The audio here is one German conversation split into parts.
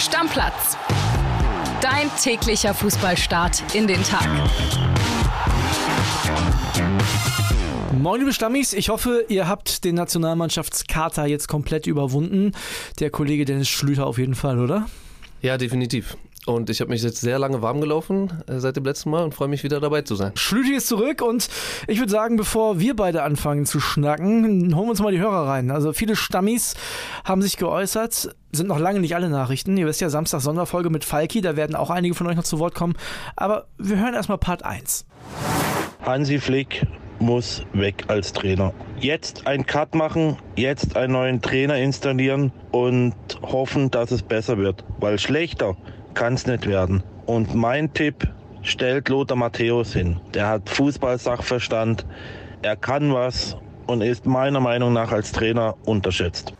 Stammplatz. Dein täglicher Fußballstart in den Tag. Moin liebe Stammis, ich hoffe, ihr habt den Nationalmannschaftskater jetzt komplett überwunden. Der Kollege Dennis Schlüter auf jeden Fall, oder? Ja, definitiv. Und ich habe mich jetzt sehr lange warm gelaufen äh, seit dem letzten Mal und freue mich wieder dabei zu sein. Schlüti ist zurück und ich würde sagen, bevor wir beide anfangen zu schnacken, holen wir uns mal die Hörer rein. Also viele Stammis haben sich geäußert, sind noch lange nicht alle Nachrichten. Ihr wisst ja, Samstag Sonderfolge mit Falki, da werden auch einige von euch noch zu Wort kommen. Aber wir hören erstmal Part 1. Hansi Flick muss weg als Trainer. Jetzt einen Cut machen, jetzt einen neuen Trainer installieren und hoffen, dass es besser wird. Weil schlechter kann es nicht werden. Und mein Tipp, stellt Lothar Matthäus hin. Der hat Fußballsachverstand, er kann was und ist meiner Meinung nach als Trainer unterschätzt.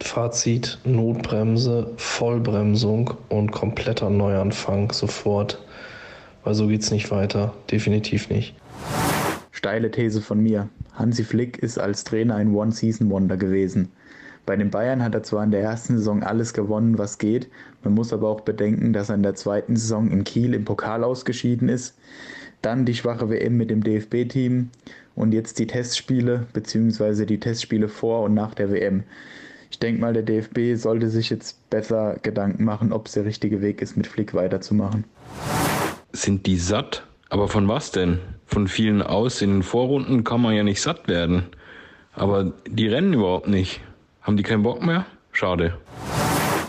Fazit, Notbremse, Vollbremsung und kompletter Neuanfang sofort. Weil so geht's nicht weiter. Definitiv nicht. Steile These von mir. Hansi Flick ist als Trainer ein One-Season-Wonder gewesen. Bei den Bayern hat er zwar in der ersten Saison alles gewonnen, was geht, man muss aber auch bedenken, dass er in der zweiten Saison in Kiel im Pokal ausgeschieden ist, dann die schwache WM mit dem DFB-Team und jetzt die Testspiele bzw. die Testspiele vor und nach der WM. Ich denke mal, der DFB sollte sich jetzt besser Gedanken machen, ob es der richtige Weg ist, mit Flick weiterzumachen. Sind die satt? Aber von was denn? Von vielen aus in den Vorrunden kann man ja nicht satt werden. Aber die rennen überhaupt nicht. Haben die keinen Bock mehr? Schade.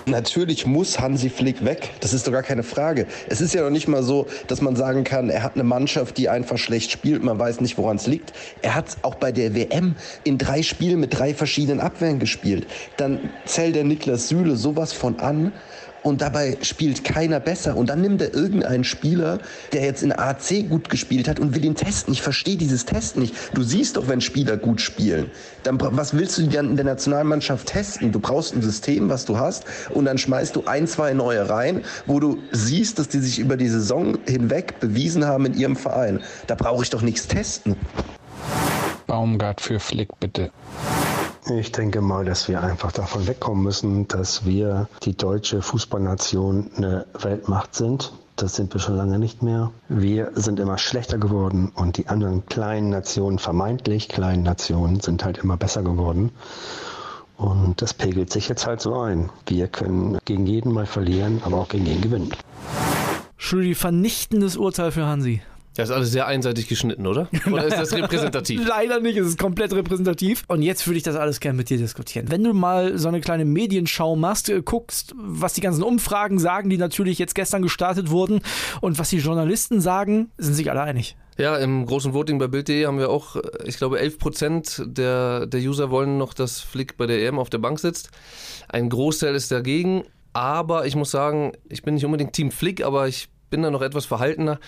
Natürlich muss Hansi Flick weg. Das ist doch gar keine Frage. Es ist ja noch nicht mal so, dass man sagen kann, er hat eine Mannschaft, die einfach schlecht spielt. Man weiß nicht, woran es liegt. Er hat auch bei der WM in drei Spielen mit drei verschiedenen Abwehren gespielt. Dann zählt der Niklas Süle sowas von an und dabei spielt keiner besser. Und dann nimmt er irgendeinen Spieler, der jetzt in AC gut gespielt hat und will ihn testen. Ich verstehe dieses Test nicht. Du siehst doch, wenn Spieler gut spielen. Dann, was willst du dann in der Nationalmannschaft testen? Du brauchst ein System, was du hast, und dann schmeißt du ein, zwei neue rein, wo du siehst, dass die sich über die Saison hinweg bewiesen haben in ihrem Verein. Da brauche ich doch nichts testen. Baumgart für Flick, bitte. Ich denke mal, dass wir einfach davon wegkommen müssen, dass wir die deutsche Fußballnation eine Weltmacht sind. Das sind wir schon lange nicht mehr. Wir sind immer schlechter geworden und die anderen kleinen Nationen, vermeintlich kleinen Nationen, sind halt immer besser geworden. Und das pegelt sich jetzt halt so ein. Wir können gegen jeden mal verlieren, aber auch gegen jeden gewinnen. Schrödi, vernichtendes Urteil für Hansi. Das ist alles sehr einseitig geschnitten, oder? Oder ist das repräsentativ? Leider nicht, es ist komplett repräsentativ. Und jetzt würde ich das alles gerne mit dir diskutieren. Wenn du mal so eine kleine Medienschau machst, äh, guckst, was die ganzen Umfragen sagen, die natürlich jetzt gestern gestartet wurden, und was die Journalisten sagen, sind sich alle einig. Ja, im großen Voting bei Bild.de haben wir auch, äh, ich glaube, 11 Prozent der, der User wollen noch, dass Flick bei der EM auf der Bank sitzt. Ein Großteil ist dagegen. Aber ich muss sagen, ich bin nicht unbedingt Team Flick, aber ich bin da noch etwas verhaltener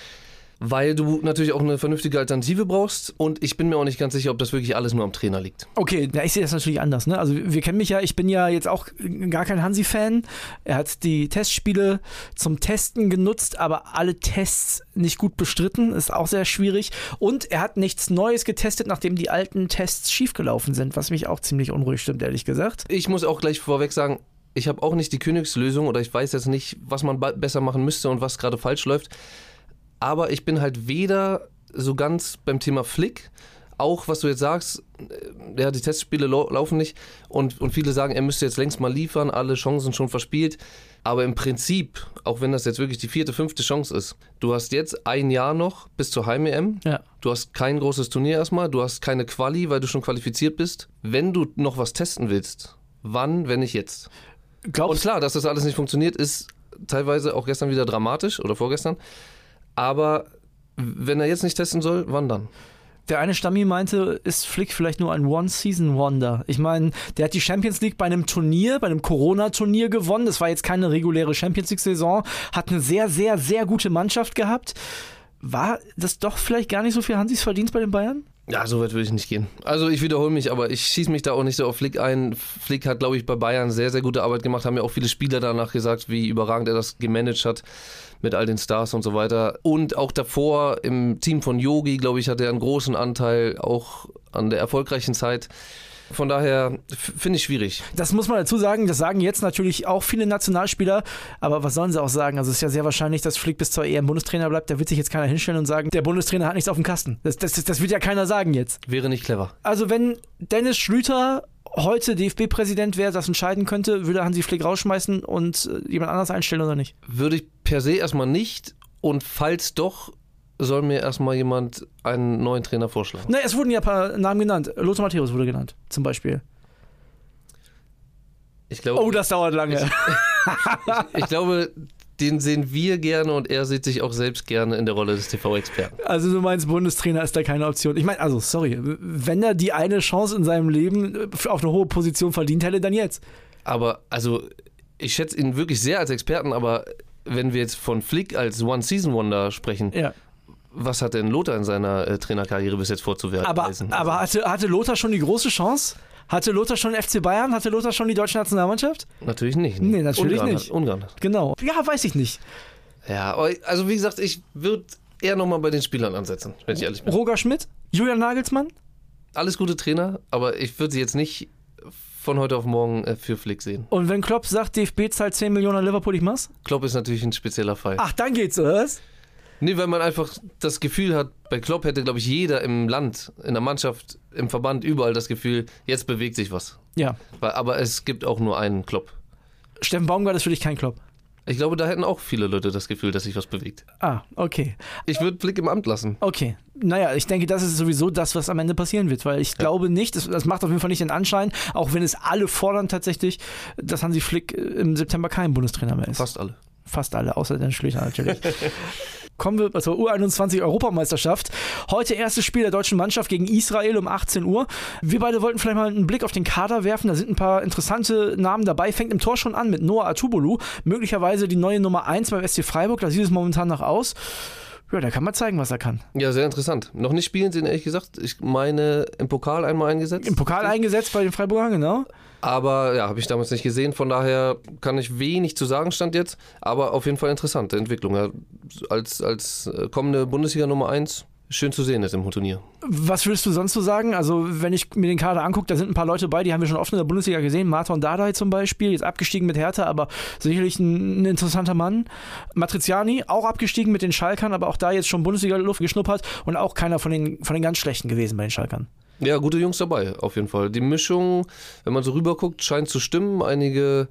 weil du natürlich auch eine vernünftige Alternative brauchst und ich bin mir auch nicht ganz sicher, ob das wirklich alles nur am Trainer liegt. Okay, ja, ich sehe das natürlich anders. Ne? Also wir kennen mich ja, ich bin ja jetzt auch gar kein Hansi-Fan. Er hat die Testspiele zum Testen genutzt, aber alle Tests nicht gut bestritten, ist auch sehr schwierig. Und er hat nichts Neues getestet, nachdem die alten Tests schiefgelaufen sind, was mich auch ziemlich unruhig stimmt, ehrlich gesagt. Ich muss auch gleich vorweg sagen, ich habe auch nicht die Königslösung oder ich weiß jetzt nicht, was man besser machen müsste und was gerade falsch läuft aber ich bin halt weder so ganz beim Thema Flick, auch was du jetzt sagst, äh, ja, die Testspiele laufen nicht und, und viele sagen, er müsste jetzt längst mal liefern, alle Chancen schon verspielt. Aber im Prinzip, auch wenn das jetzt wirklich die vierte, fünfte Chance ist, du hast jetzt ein Jahr noch bis zur Heim-EM. Ja. Du hast kein großes Turnier erstmal, du hast keine Quali, weil du schon qualifiziert bist. Wenn du noch was testen willst, wann, wenn nicht jetzt? Glaubst und klar, dass das alles nicht funktioniert, ist teilweise auch gestern wieder dramatisch oder vorgestern. Aber wenn er jetzt nicht testen soll, wann dann? Der eine Stammi meinte, ist Flick vielleicht nur ein One-Season-Wonder. Ich meine, der hat die Champions League bei einem Turnier, bei einem Corona-Turnier gewonnen. Das war jetzt keine reguläre Champions League-Saison. Hat eine sehr, sehr, sehr gute Mannschaft gehabt. War das doch vielleicht gar nicht so viel Hansis Verdienst bei den Bayern? Ja, so weit würde ich nicht gehen. Also ich wiederhole mich, aber ich schieße mich da auch nicht so auf Flick ein. Flick hat, glaube ich, bei Bayern sehr, sehr gute Arbeit gemacht. Haben ja auch viele Spieler danach gesagt, wie überragend er das gemanagt hat mit all den Stars und so weiter. Und auch davor im Team von Yogi, glaube ich, hat er einen großen Anteil auch an der erfolgreichen Zeit. Von daher finde ich schwierig. Das muss man dazu sagen. Das sagen jetzt natürlich auch viele Nationalspieler. Aber was sollen sie auch sagen? Also es ist ja sehr wahrscheinlich, dass Flick bis zur EM Bundestrainer bleibt. Da wird sich jetzt keiner hinstellen und sagen, der Bundestrainer hat nichts auf dem Kasten. Das, das, das wird ja keiner sagen jetzt. Wäre nicht clever. Also wenn Dennis Schlüter heute DFB-Präsident wäre, das entscheiden könnte, würde Hansi Flick rausschmeißen und äh, jemand anders einstellen oder nicht? Würde ich per se erstmal nicht. Und falls doch, soll mir erstmal jemand einen neuen Trainer vorschlagen. Ne, es wurden ja ein paar Namen genannt. Lothar Matthäus wurde genannt, zum Beispiel. Ich glaube, Oh, das dauert lange. ich, ich glaube, den sehen wir gerne und er sieht sich auch selbst gerne in der Rolle des TV-Experten. Also du meinst, Bundestrainer ist da keine Option. Ich meine, also sorry, wenn er die eine Chance in seinem Leben äh, auf eine hohe Position verdient hätte, dann jetzt. Aber also, ich schätze ihn wirklich sehr als Experten, aber wenn wir jetzt von Flick als One-Season-Wonder sprechen, Ja. was hat denn Lothar in seiner äh, Trainerkarriere bis jetzt vorzuweisen? Aber, aber hatte, hatte Lothar schon die große Chance? Hatte Lothar schon FC Bayern? Hatte Lothar schon die deutsche Nationalmannschaft? Natürlich nicht. Nee, natürlich Ungarn nicht. Hat, Ungarn hat. Genau. Ja, weiß ich nicht. Ja, also wie gesagt, ich würde eher nochmal bei den Spielern ansetzen, wenn ich ehrlich bin. Roger Schmidt? Julian Nagelsmann? Alles gute Trainer, aber ich würde sie jetzt nicht von heute auf morgen äh, für Flick sehen. Und wenn Klopp sagt, DFB zahlt 10 Millionen an Liverpool, ich mach's? Klopp ist natürlich ein spezieller Fall. Ach, dann geht's, oder was? Nee, weil man einfach das Gefühl hat, bei Klopp hätte, glaube ich, jeder im Land, in der Mannschaft, im Verband, überall das Gefühl, jetzt bewegt sich was. Ja. Weil, aber es gibt auch nur einen Klopp. Steffen Baumgart ist für dich kein Klopp. Ich glaube, da hätten auch viele Leute das Gefühl, dass sich was bewegt. Ah, okay. Ich würde Flick im Amt lassen. Okay. Naja, ich denke, das ist sowieso das, was am Ende passieren wird, weil ich glaube nicht, das, das macht auf jeden Fall nicht den Anschein, auch wenn es alle fordern tatsächlich, dass Hansi Flick äh, im September kein Bundestrainer mehr ist. Fast alle. Fast alle, außer den Schlüter natürlich. Kommen wir zur U21 Europameisterschaft. Heute erstes Spiel der deutschen Mannschaft gegen Israel um 18 Uhr. Wir beide wollten vielleicht mal einen Blick auf den Kader werfen. Da sind ein paar interessante Namen dabei. Fängt im Tor schon an mit Noah Atubolu. Möglicherweise die neue Nummer 1 beim SC Freiburg. Da sieht es momentan noch aus. Ja, da kann man zeigen, was er kann. Ja, sehr interessant. Noch nicht spielen sie ihn, ehrlich gesagt. Ich meine, im Pokal einmal eingesetzt. Im Pokal eingesetzt bei den Freiburgern, genau. Aber ja, habe ich damals nicht gesehen. Von daher kann ich wenig zu sagen, stand jetzt. Aber auf jeden Fall interessante Entwicklung. Ja, als, als äh, kommende Bundesliga Nummer 1 schön zu sehen ist im Turnier. Was würdest du sonst so sagen? Also, wenn ich mir den Kader angucke, da sind ein paar Leute bei, die haben wir schon oft in der Bundesliga gesehen. Martin Dardai zum Beispiel, jetzt abgestiegen mit Hertha, aber sicherlich ein, ein interessanter Mann. Matriziani, auch abgestiegen mit den Schalkern, aber auch da jetzt schon Bundesliga-Luft geschnuppert und auch keiner von den, von den ganz Schlechten gewesen bei den Schalkern. Ja, gute Jungs dabei, auf jeden Fall. Die Mischung, wenn man so rüberguckt, scheint zu stimmen. Einige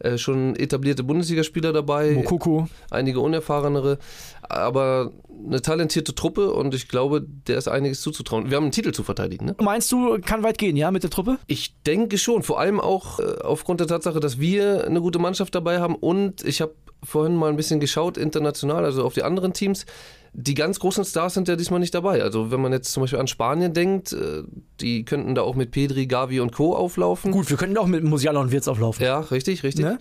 äh, schon etablierte Bundesligaspieler dabei. Mokoko. Einige unerfahrenere. Aber eine talentierte Truppe und ich glaube, der ist einiges zuzutrauen. Wir haben einen Titel zu verteidigen, ne? Meinst du, kann weit gehen, ja, mit der Truppe? Ich denke schon. Vor allem auch äh, aufgrund der Tatsache, dass wir eine gute Mannschaft dabei haben und ich habe vorhin mal ein bisschen geschaut international, also auf die anderen Teams. Die ganz großen Stars sind ja diesmal nicht dabei. Also wenn man jetzt zum Beispiel an Spanien denkt, äh, die könnten da auch mit Pedri, Gavi und Co. auflaufen. Gut, wir könnten auch mit Musiala und Wirtz auflaufen. Ja, richtig, richtig. Ne?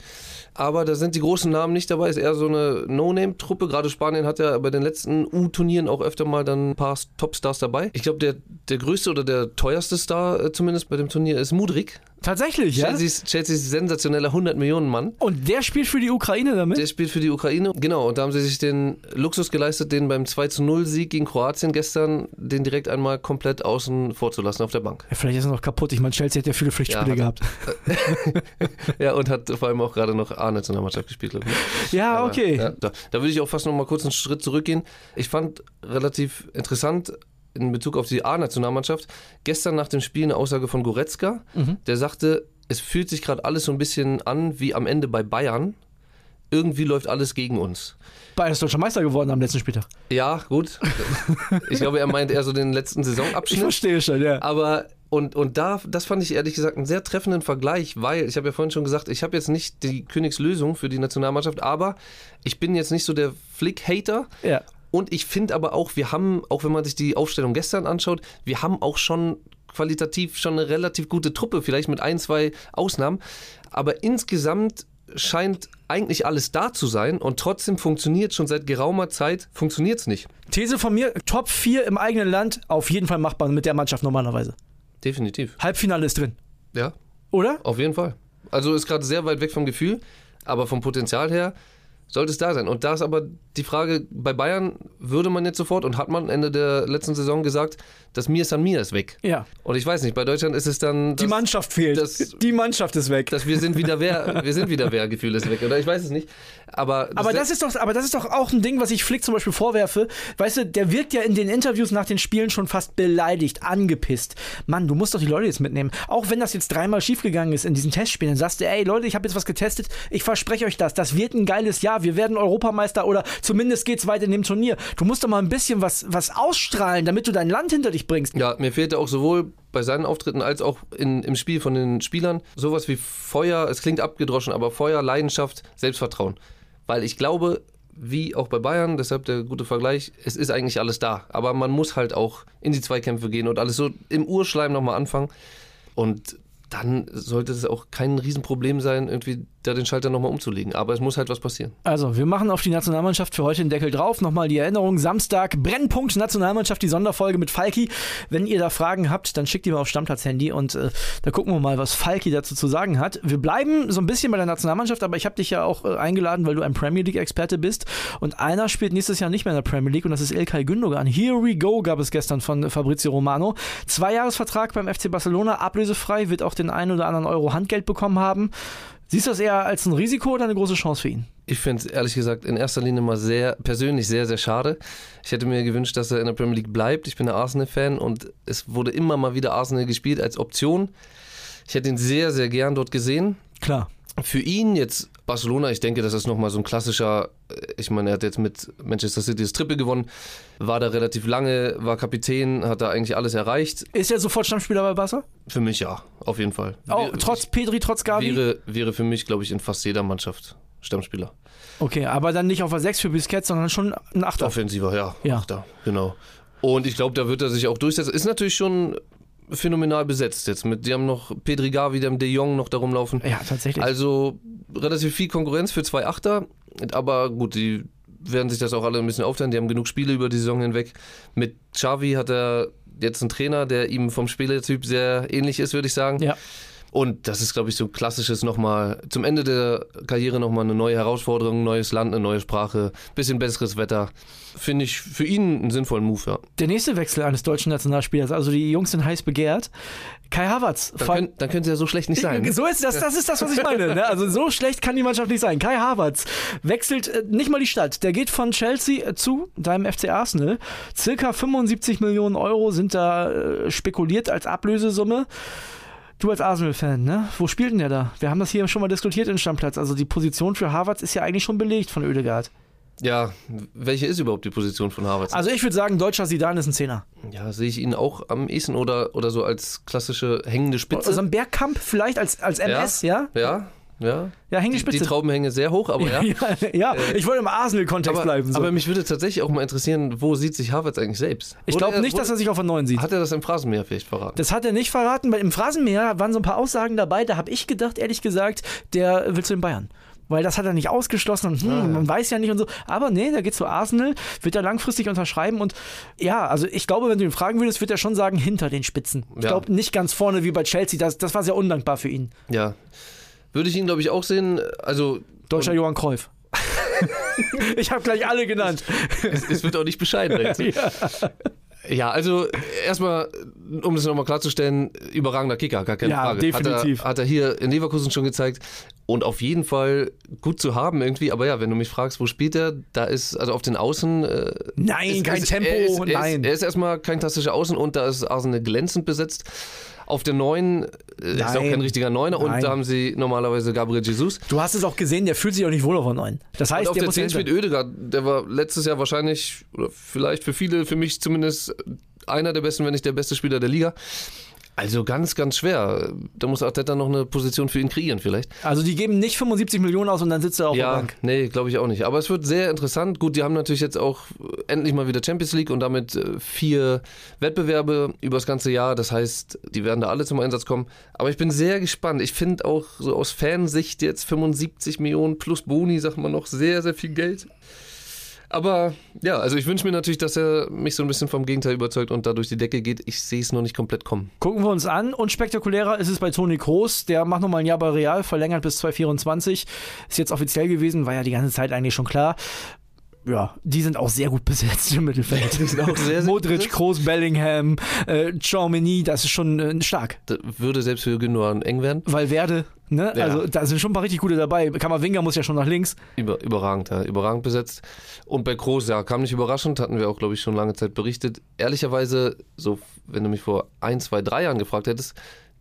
Aber da sind die großen Namen nicht dabei. Ist eher so eine No-Name-Truppe. Gerade Spanien hat ja bei den letzten U-Turnieren auch öfter mal dann ein paar Topstars dabei. Ich glaube, der, der größte oder der teuerste Star äh, zumindest bei dem Turnier ist Mudrik. Tatsächlich, ja? Chelseas, Chelseas sensationeller 100 Millionen Mann. Und der spielt für die Ukraine damit? Der spielt für die Ukraine. Genau, und da haben sie sich den Luxus geleistet, den beim 2 zu 0 Sieg gegen Kroatien gestern, den direkt einmal komplett außen vorzulassen auf der Bank. Ja, vielleicht ist er noch kaputt. Ich meine, Chelsea hat ja viele Pflichtspiele Ja, gehabt. Ja, und hat vor allem auch gerade noch A-Nationalmannschaft gespielt, glaube ich. Ja, Aber, okay. Ja, da, da würde ich auch fast noch mal kurz einen Schritt zurückgehen. Ich fand relativ interessant in Bezug auf die A-Nationalmannschaft gestern nach dem Spiel eine Aussage von Goretzka, Mhm. der sagte, es fühlt sich gerade alles so ein bisschen an wie am Ende bei Bayern. Irgendwie läuft alles gegen uns. Bayern ist deutscher Meister geworden am letzten Spieltag. Ja, gut. Ich glaube, er meint eher so den letzten Ich Saisonabschnitt. verstehe schon, ja. Aber und, und da, das fand ich ehrlich gesagt einen sehr treffenden Vergleich, weil ich habe ja vorhin schon gesagt, ich habe jetzt nicht die Königslösung für die Nationalmannschaft, aber ich bin jetzt nicht so der Flick-Hater. Ja. Und ich finde aber auch, wir haben, auch wenn man sich die Aufstellung gestern anschaut, wir haben auch schon qualitativ schon eine relativ gute Truppe, vielleicht mit ein, zwei Ausnahmen. Aber insgesamt scheint eigentlich alles da zu sein und trotzdem funktioniert schon seit geraumer Zeit, funktioniert es nicht. These von mir, Top 4 im eigenen Land, auf jeden Fall machbar mit der Mannschaft normalerweise. Definitiv. Halbfinale ist drin, Ja, oder? Auf jeden Fall. Also ist gerade sehr weit weg vom Gefühl, aber vom Potenzial her sollte es da sein. Und da ist aber die Frage, bei Bayern würde man jetzt sofort und hat man Ende der letzten Saison gesagt, das Mir San Mir ist weg. Ja. Und ich weiß nicht, bei Deutschland ist es dann. Die Mannschaft fehlt. Das, die Mannschaft ist weg. dass wir sind wieder wer, wir sind wieder wer, Gefühl ist weg. Oder ich weiß es nicht. Aber, Aber das ist doch, aber das ist doch auch ein Ding, was ich Flick zum Beispiel vorwerfe. Weißt du, der wirkt ja in den Interviews nach den Spielen schon fast beleidigt, angepisst. Mann, du musst doch die Leute jetzt mitnehmen. Auch wenn das jetzt dreimal schiefgegangen ist in diesen Testspielen, dann sagst du, ey Leute, ich habe jetzt was getestet, ich verspreche euch das, das wird ein geiles Jahr, wir werden Europameister oder zumindest geht's weiter in dem Turnier. Du musst doch mal ein bisschen was, was ausstrahlen, damit du dein Land hinter dich bringst. Ja, mir fehlte auch sowohl bei seinen Auftritten als auch in, im Spiel von den Spielern sowas wie Feuer, es klingt abgedroschen, aber Feuer, Leidenschaft, Selbstvertrauen. Weil ich glaube, wie auch bei Bayern, deshalb der gute Vergleich, es ist eigentlich alles da. Aber man muss halt auch in die Zweikämpfe gehen und alles so im Urschleim nochmal anfangen. Und dann sollte es auch kein Riesenproblem sein, irgendwie da den Schalter nochmal umzulegen. Aber es muss halt was passieren. Also, wir machen auf die Nationalmannschaft für heute den Deckel drauf. Nochmal die Erinnerung: Samstag, Brennpunkt Nationalmannschaft, die Sonderfolge mit Falki. Wenn ihr da Fragen habt, dann schickt die mal auf Stammplatz-Handy und äh, da gucken wir mal, was Falki dazu zu sagen hat. Wir bleiben so ein bisschen bei der Nationalmannschaft, aber ich habe dich ja auch äh, eingeladen, weil du ein Premier League-Experte bist. Und einer spielt nächstes Jahr nicht mehr in der Premier League und das ist Ilkay Gündogan. Here we go gab es gestern von Fabrizio Romano. Zweijahresvertrag beim FC Barcelona, ablösefrei, wird auch den einen oder anderen Euro Handgeld bekommen haben. Siehst du das eher als ein Risiko oder eine große Chance für ihn? Ich finde es ehrlich gesagt in erster Linie mal sehr, persönlich sehr, sehr schade. Ich hätte mir gewünscht, dass er in der Premier League bleibt. Ich bin ein Arsenal-Fan und es wurde immer mal wieder Arsenal gespielt als Option. Ich hätte ihn sehr, sehr gern dort gesehen. Klar. Für ihn jetzt Barcelona, ich denke, das ist nochmal so ein klassischer, äh, ich meine, er hat jetzt mit Manchester City das Triple gewonnen, war da relativ lange, war Kapitän, hat da eigentlich alles erreicht. Ist er sofort Stammspieler bei Barca? Für mich ja, auf jeden Fall. Oh, Wäre- trotz Pedri, trotz Gavi? Wäre, wäre für mich, glaube ich, in fast jeder Mannschaft Stammspieler. Okay, aber dann nicht auf der 6 für Busquets, sondern schon ein Achter. Offensiver, ja. Ja. Achter, genau. Und ich glaube, da wird er sich auch durchsetzen. Ist natürlich schon phänomenal besetzt jetzt. Mit, die haben noch Pedri Gavi, die haben De Jong noch da rumlaufen. Ja, tatsächlich. Also relativ viel Konkurrenz für zwei Achter. Aber gut, die werden sich das auch alle ein bisschen aufteilen. Die haben genug Spiele über die Saison hinweg. Mit Xavi hat er jetzt einen Trainer, der ihm vom Spielertyp sehr ähnlich ist, würde ich sagen. Ja. Und das ist, glaube ich, so ein klassisches nochmal, zum Ende der Karriere nochmal eine neue Herausforderung, neues Land, eine neue Sprache, bisschen besseres Wetter. Finde ich für ihn einen sinnvollen Move, ja. Der nächste Wechsel eines deutschen Nationalspielers, also die Jungs sind heiß begehrt. Kai Havertz. Dann, könnt, dann könnte ja so schlecht nicht sein. So ist das, das ist das, was ich meine. Ne? Also so schlecht kann die Mannschaft nicht sein. Kai Havertz wechselt äh, nicht mal die Stadt. Der geht von Chelsea äh, zu deinem FC Arsenal. Circa 75 Millionen Euro sind da äh, spekuliert als Ablösesumme. Du als Arsenal-Fan, ne? Wo spielt denn der da? Wir haben das hier schon mal diskutiert in Stammplatz. Also die Position für Havertz ist ja eigentlich schon belegt von Oedegaard. Ja, welche ist überhaupt die Position von Harvard? Also ich würde sagen, deutscher Sidan ist ein Zehner. ja, sehe ich ihn auch am ehesten oder, oder so als klassische hängende Spitze. Also ein Bergkamp vielleicht als, als MS, ja? Ja, ja. Ja, hängende Die, die Spitze. Trauben hängen sehr hoch, aber ja. ja, ja. ich wollte im Arsenal-Kontext bleiben. So. aber mich würde tatsächlich auch mal interessieren, wo sieht sich Harvard eigentlich selbst? ich glaube nicht, wurde- dass er sich auf einen neuen sieht. Hat er das im Phrasenmäher vielleicht verraten? Das hat er nicht verraten, weil im Phrasenmäher waren so ein paar Aussagen dabei, da habe ich gedacht, ehrlich gesagt, der will zu den Bayern. Weil das hat er nicht ausgeschlossen und hm, Ah, ja. man weiß ja nicht und so. Aber nee, der geht zu Arsenal, wird er langfristig unterschreiben und ja, also ich glaube, wenn du ihn fragen würdest, wird er schon sagen, hinter den Spitzen. Ich Ja. glaube nicht ganz vorne wie bei Chelsea, das, das war sehr undankbar für ihn. Ja. Würde ich ihn, glaube ich, auch sehen. Also, Deutscher Johann Cruyff. ich habe gleich alle genannt. es, es wird auch nicht bescheiden. ja. Ja, also erstmal, um das nochmal klarzustellen, überragender Kicker, gar keine Ja, Frage. definitiv. Hat er, hat er hier in Leverkusen schon gezeigt und auf jeden Fall gut zu haben irgendwie. Aber ja, wenn du mich fragst, wo spielt er, da ist, also auf den Außen. Äh, Nein, ist- kein ist, Tempo, er ist, er nein. Ist, er ist erstmal kein klassischer Außen und da ist Arsenal glänzend besetzt. Auf der Neuen äh, ist auch kein richtiger Neuner und Nein. da haben sie normalerweise Gabriel Jesus. Du hast es auch gesehen, der fühlt sich auch nicht wohl auf der Neuen. Das heißt, Und auf der der muss 10 hinter- spielt Oedegaard, der war letztes Jahr wahrscheinlich, oder vielleicht für viele, für mich zumindest, einer der besten, wenn nicht der beste Spieler der Liga. Also ganz, ganz schwer. Da muss Arteta noch eine Position für ihn kreieren vielleicht. Also die geben nicht 75 Millionen aus und dann sitzt er auf der ja, Bank. nee, glaube ich auch nicht. Aber es wird sehr interessant. Gut, die haben natürlich jetzt auch endlich mal wieder Champions League und damit äh, vier Wettbewerbe über das ganze Jahr. Das heißt, die werden da alle zum Einsatz kommen. Aber ich bin sehr gespannt. Ich finde auch so aus Fansicht jetzt 75 Millionen plus Boni, sagt man noch, sehr, sehr viel Geld. Aber ja, also ich wünsche mir natürlich, dass er mich so ein bisschen vom Gegenteil überzeugt und da durch die Decke geht. Ich sehe es noch nicht komplett kommen. Gucken wir uns an. Und spektakulärer ist es bei Toni Kroos. Der macht nochmal ein Jahr bei Real, verlängert bis 2024. Ist jetzt offiziell gewesen, war ja die ganze Zeit eigentlich schon klar. Ja, die sind auch sehr gut besetzt im Mittelfeld. Die sind auch sehr, sehr Modric, Kroos, Bellingham, äh, Chaumini, das ist schon äh, stark. Das würde selbst für Gündogan eng werden. Valverde, ne? Ja. Also da sind schon ein paar richtig gute dabei. Kammerwinger muss ja schon nach links. Über, überragend, ja, überragend besetzt. Und bei Kroos, ja, kam nicht überraschend, hatten wir auch, glaube ich, schon lange Zeit berichtet. Ehrlicherweise, so, wenn du mich vor ein, zwei, drei Jahren gefragt hättest,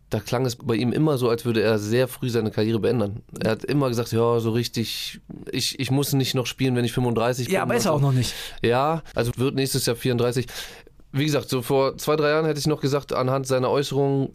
da klang es bei ihm immer so, als würde er sehr früh seine Karriere beenden. Er hat immer gesagt, ja, so richtig, ich, ich muss nicht noch spielen, wenn ich 35 bin. Ja, aber ist er auch noch nicht. Ja, also wird nächstes Jahr 34. Wie gesagt, so vor zwei, drei Jahren hätte ich noch gesagt, anhand seiner Äußerungen,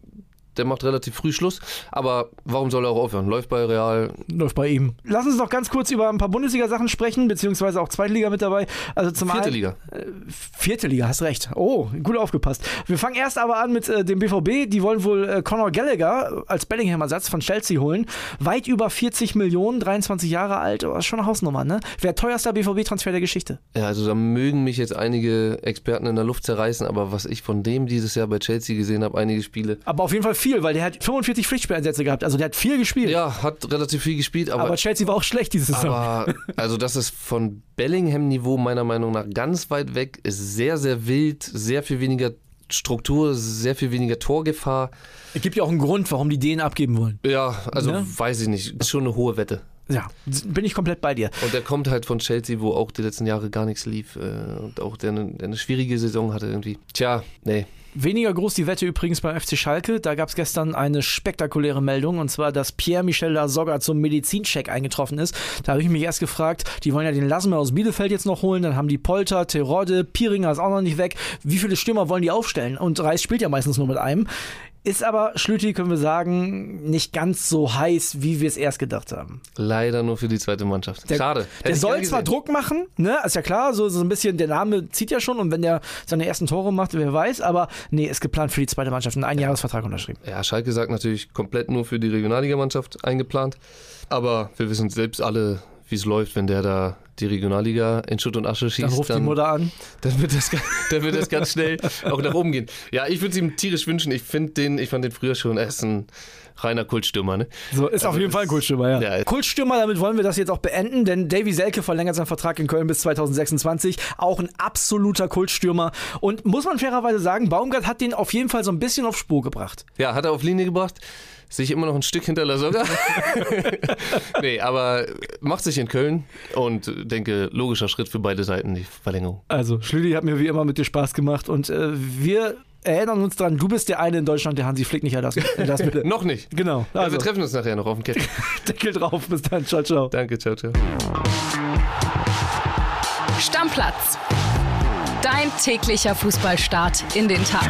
der macht relativ früh Schluss. Aber warum soll er auch aufhören? Läuft bei Real. Läuft bei ihm. Lass uns noch ganz kurz über ein paar Bundesliga-Sachen sprechen, beziehungsweise auch Zweitliga mit dabei. Also zum Vierte einen, Liga. Äh, vierte Liga, hast recht. Oh, gut aufgepasst. Wir fangen erst aber an mit äh, dem BVB. Die wollen wohl äh, Conor Gallagher als Bellingham-Ersatz von Chelsea holen. Weit über 40 Millionen, 23 Jahre alt. Oh, schon eine Hausnummer, ne? Wer teuerster BVB-Transfer der Geschichte? Ja, also da mögen mich jetzt einige Experten in der Luft zerreißen, aber was ich von dem dieses Jahr bei Chelsea gesehen habe, einige Spiele. Aber auf jeden Fall viel, weil der hat 45 Pflichtspieleinsätze gehabt. Also der hat viel gespielt. Ja, hat relativ viel gespielt, aber. aber Chelsea war auch schlecht diese Saison. Aber, also das ist von Bellingham-Niveau meiner Meinung nach ganz weit weg, ist sehr, sehr wild, sehr viel weniger Struktur, sehr viel weniger Torgefahr. Es gibt ja auch einen Grund, warum die den abgeben wollen. Ja, also Ne? weiß ich nicht. Ist schon eine hohe Wette. Ja, bin ich komplett bei dir. Und der kommt halt von Chelsea, wo auch die letzten Jahre gar nichts lief äh, und auch der eine, der eine schwierige Saison hatte irgendwie. Tja, nee. Weniger groß die Wette übrigens beim FC Schalke. Da gab es gestern eine spektakuläre Meldung und zwar, dass Pierre-Michel Lasogga zum Medizincheck eingetroffen ist. Da habe ich mich erst gefragt, die wollen ja den Lasmer aus Bielefeld jetzt noch holen, dann haben die Polter, Terodde, Piringer ist auch noch nicht weg. Wie viele Stürmer wollen die aufstellen? Und Reis spielt ja meistens nur mit einem. Ist aber, Schlüti, können wir sagen, nicht ganz so heiß, wie wir es erst gedacht haben. Leider nur für die zweite Mannschaft. Der, Schade. Der Hätte ich soll zwar. Druck machen, ne? Ist ja klar, so, so ein bisschen, der Name zieht ja schon und wenn der seine ersten Tore macht, wer weiß, aber nee, ist geplant für die zweite Mannschaft, einen Einjahresvertrag unterschrieben. Ja, Schalke sagt natürlich komplett nur für die Regionalligamannschaft eingeplant. Aber wir wissen selbst alle, wie es läuft, wenn der da die Regionalliga in Schutt und Asche schießt. Dann ruft die Mutter an. Dann wird das, dann wird das ganz schnell auch nach oben gehen. Ja, ich würde es ihm tierisch wünschen. Ich finde den, ich fand den früher schon, ist ein reiner Kultstürmer, ne? So, ist auf Also jeden Fall ein Kultstürmer, ja. Ja. Kultstürmer, damit wollen wir das jetzt auch beenden, denn Davy Selke verlängert seinen Vertrag in Köln bis 2026. Auch ein absoluter Kultstürmer. Und muss man fairerweise sagen, Baumgart hat den auf jeden Fall so ein bisschen auf Spur gebracht. Ja, hat er auf Linie gebracht. Sehe ich immer noch ein Stück hinter Lasogga. nee, aber macht sich in Köln und denke, logischer Schritt für beide Seiten, die Verlängerung. Also, Schlüdi hat mir wie immer mit dir Spaß gemacht und äh, wir erinnern uns dran, du bist der eine in Deutschland, der Hansi Flick nicht erlassen, entlassen will. noch nicht. Genau. Ja, Also, wir treffen uns nachher noch auf dem Kettel. Deckel drauf. Bis dann. Ciao, ciao. Danke, ciao, ciao. Stammplatz. Dein täglicher Fußballstart in den Tag.